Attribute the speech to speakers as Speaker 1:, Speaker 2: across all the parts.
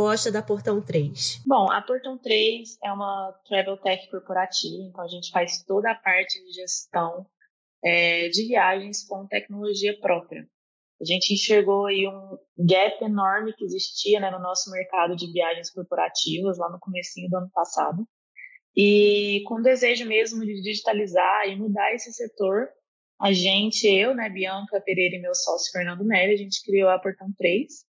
Speaker 1: proposta da Portão 3?
Speaker 2: Bom, a Portão 3 é uma travel tech corporativa, então a gente faz toda a parte de gestão é, de viagens com tecnologia própria. A gente enxergou aí um gap enorme que existia né, no nosso mercado de viagens corporativas lá no comecinho do ano passado. E com o desejo mesmo de digitalizar e mudar esse setor, a gente, eu, né, Bianca Pereira e meu sócio Fernando Melli, a gente criou a Portão 3.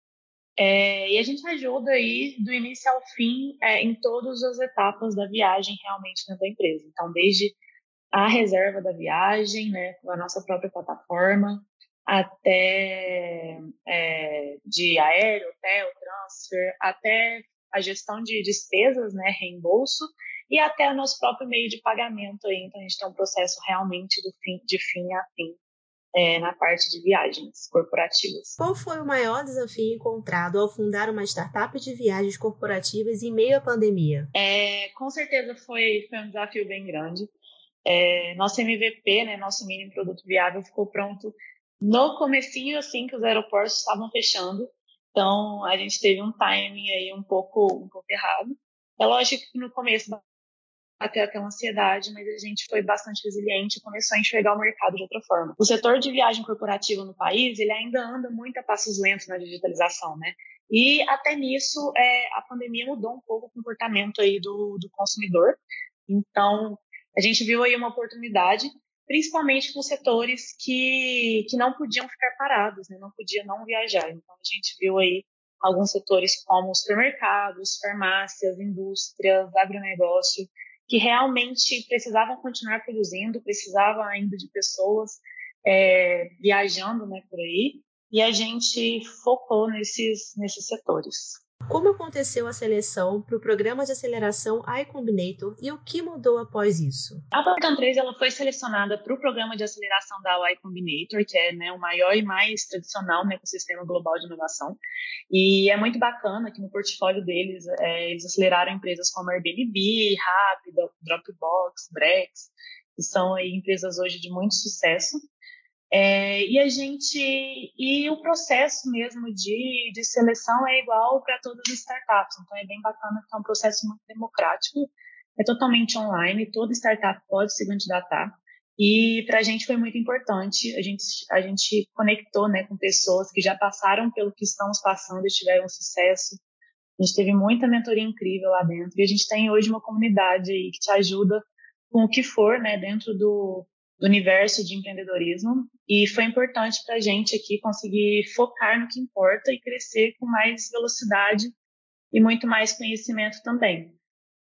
Speaker 2: É, e a gente ajuda aí do início ao fim é, em todas as etapas da viagem realmente dentro da empresa. Então, desde a reserva da viagem, né, com a nossa própria plataforma, até é, de aéreo, hotel, transfer, até a gestão de despesas, né, reembolso, e até o nosso próprio meio de pagamento. Aí. Então, a gente tem um processo realmente do fim, de fim a fim é, na parte de viagens corporativas.
Speaker 1: Qual foi o maior desafio encontrado ao fundar uma startup de viagens corporativas em meio à pandemia?
Speaker 2: É, com certeza foi, foi um desafio bem grande. É, nosso MVP, né, nosso mínimo produto viável, ficou pronto no comecinho, assim, que os aeroportos estavam fechando. Então, a gente teve um timing aí um pouco, um pouco errado. É lógico que no começo até aquela ansiedade, mas a gente foi bastante resiliente e começou a enxergar o mercado de outra forma. O setor de viagem corporativa no país, ele ainda anda muito a passos lentos na digitalização, né? E até nisso, é, a pandemia mudou um pouco o comportamento aí do, do consumidor. Então, a gente viu aí uma oportunidade, principalmente com setores que, que não podiam ficar parados, né? não podiam não viajar. Então, a gente viu aí alguns setores como supermercados, farmácias, indústrias, agronegócio, que realmente precisavam continuar produzindo, precisavam ainda de pessoas é, viajando né, por aí, e a gente focou nesses, nesses setores.
Speaker 1: Como aconteceu a seleção para o programa de aceleração iCombinator e o que mudou após isso?
Speaker 2: A Portão 3 ela foi selecionada para o programa de aceleração da iCombinator, que é né, o maior e mais tradicional né, ecossistema global de inovação. E é muito bacana que no portfólio deles, é, eles aceleraram empresas como Airbnb, Rapid, Dropbox, Brex, que são aí empresas hoje de muito sucesso. É, e a gente e o processo mesmo de, de seleção é igual para todas as startups, então é bem bacana que é um processo muito democrático, é totalmente online, toda startup pode se candidatar. E para a gente foi muito importante, a gente, a gente conectou né, com pessoas que já passaram pelo que estamos passando e tiveram sucesso. A gente teve muita mentoria incrível lá dentro e a gente tem hoje uma comunidade aí que te ajuda com o que for né, dentro do, do universo de empreendedorismo e foi importante para a gente aqui conseguir focar no que importa e crescer com mais velocidade e muito mais conhecimento também.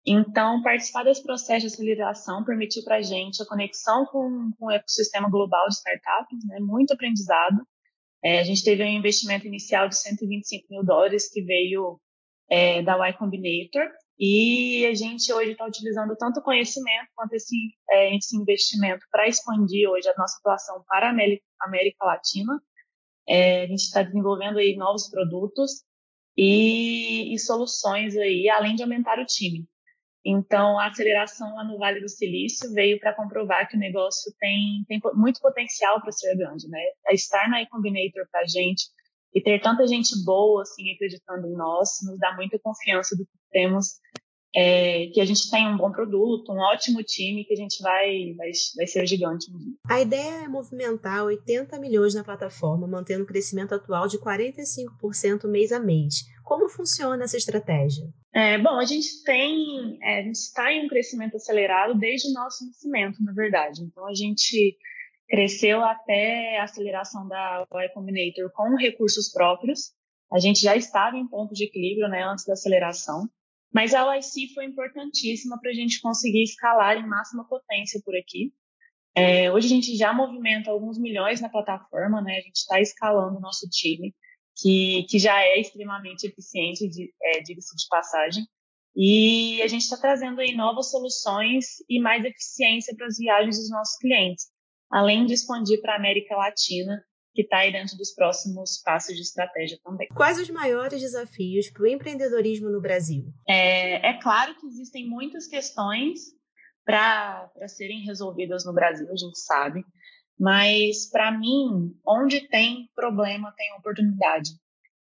Speaker 2: Então, participar desse processo de aceleração permitiu para a gente a conexão com, com, o ecossistema global de startups, né? muito aprendizado. É, a gente teve um investimento inicial de 125 mil dólares que veio é, da Y Combinator e a gente hoje está utilizando tanto conhecimento quanto esse, é, esse investimento para expandir hoje a nossa atuação para a América, Latina. É, a gente está desenvolvendo aí novos produtos e, e, soluções aí, além de aumentar o time. Então, a aceleração lá no Vale do Silício veio para comprovar que o negócio tem, tem muito potencial para ser grande, né? A estar na iCombinator para a gente e ter tanta gente boa, assim, acreditando em nós, nos dá muita confiança do que temos, é, que a gente tem um bom produto, um ótimo time, que a gente vai, vai, vai ser gigante um dia.
Speaker 1: A ideia é movimentar 80 milhões na plataforma, mantendo o crescimento atual de 45% mês a mês. Como funciona essa estratégia?
Speaker 2: É, bom, a gente tem, é, a gente está em um crescimento acelerado desde o nosso nascimento, na verdade. Então, a gente cresceu até a aceleração da Y Combinator com recursos próprios. A gente já estava em ponto de equilíbrio né, antes da aceleração, mas a OIC foi importantíssima para a gente conseguir escalar em máxima potência por aqui. É, hoje a gente já movimenta alguns milhões na plataforma, né? A gente está escalando o nosso time, que, que já é extremamente eficiente, é, diga-se de passagem. E a gente está trazendo aí novas soluções e mais eficiência para as viagens dos nossos clientes além de expandir para a América Latina, que está aí dentro dos próximos passos de estratégia também.
Speaker 1: Quais os maiores desafios para o empreendedorismo no Brasil?
Speaker 2: É, é claro que existem muitas questões para serem resolvidas no Brasil, a gente sabe, mas para mim, onde tem problema, tem oportunidade.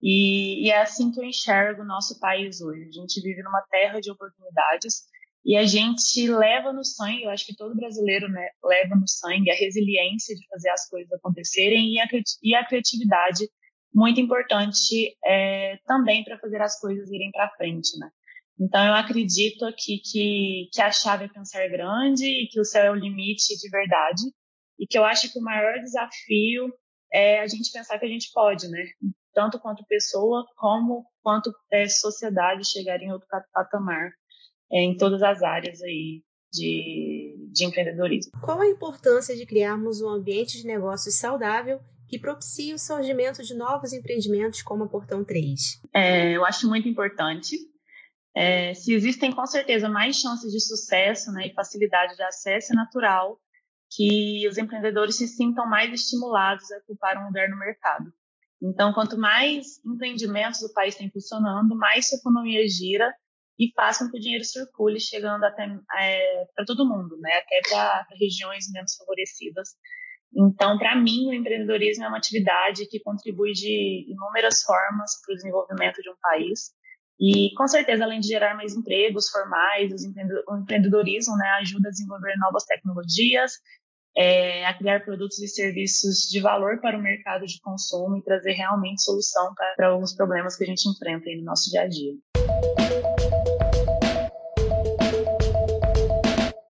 Speaker 2: E, e, é assim que eu enxergo o nosso país hoje. A gente vive numa terra de oportunidades e a gente leva no sangue, eu acho que todo brasileiro né, leva no sangue a resiliência de fazer as coisas acontecerem e a, e a criatividade muito importante é, também para fazer as coisas irem para frente, né? Então eu acredito aqui que, que a chave é pensar grande e que o céu é o limite de verdade e que eu acho que o maior desafio é a gente pensar que a gente pode, né? Tanto quanto pessoa como quanto é, sociedade chegar em outro patamar em todas as áreas aí de, de empreendedorismo.
Speaker 1: Qual a importância de criarmos um ambiente de negócios saudável que propicie o surgimento de novos empreendimentos como a Portão 3?
Speaker 2: É, eu acho muito importante. É, se existem com certeza mais chances de sucesso né, e facilidade de acesso, é natural que os empreendedores se sintam mais estimulados a ocupar um lugar no mercado. Então, quanto mais empreendimentos o país tem funcionando, mais sua economia gira e faça com que o dinheiro circule, chegando até é, para todo mundo, né? até para regiões menos favorecidas. Então, para mim, o empreendedorismo é uma atividade que contribui de inúmeras formas para o desenvolvimento de um país. E, com certeza, além de gerar mais empregos formais, o empreendedorismo né, ajuda a desenvolver novas tecnologias, é, a criar produtos e serviços de valor para o mercado de consumo e trazer realmente solução para, para alguns problemas que a gente enfrenta no nosso dia a dia.